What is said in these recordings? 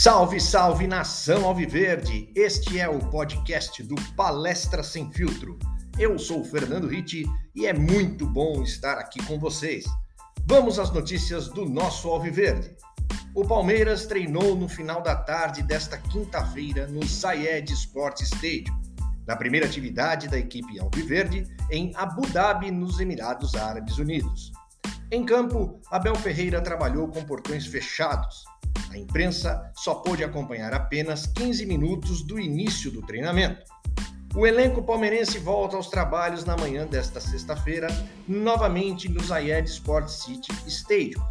Salve, salve nação Alviverde! Este é o podcast do Palestra Sem Filtro. Eu sou o Fernando Ritti e é muito bom estar aqui com vocês. Vamos às notícias do nosso Alviverde. O Palmeiras treinou no final da tarde desta quinta-feira no Zayed Sport Stadium, na primeira atividade da equipe Alviverde em Abu Dhabi, nos Emirados Árabes Unidos. Em campo, Abel Ferreira trabalhou com portões fechados a imprensa só pôde acompanhar apenas 15 minutos do início do treinamento. O elenco palmeirense volta aos trabalhos na manhã desta sexta-feira, novamente no Zayed Sport City Stadium.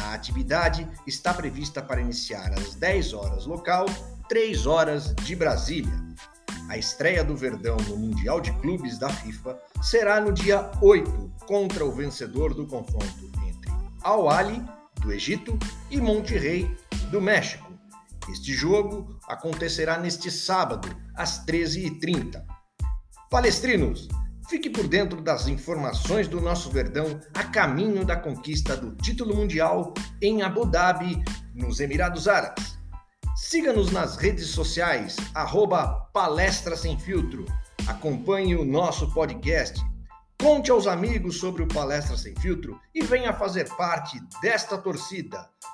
A atividade está prevista para iniciar às 10 horas local, 3 horas de Brasília. A estreia do Verdão no Mundial de Clubes da FIFA será no dia 8, contra o vencedor do confronto entre Al Ali, do Egito, e Monterrey, do México. Este jogo acontecerá neste sábado, às 13h30. Palestrinos, fique por dentro das informações do nosso Verdão a caminho da conquista do título mundial em Abu Dhabi, nos Emirados Árabes. Siga-nos nas redes sociais, arroba Palestra Sem Filtro. Acompanhe o nosso podcast. Conte aos amigos sobre o Palestra Sem Filtro e venha fazer parte desta torcida.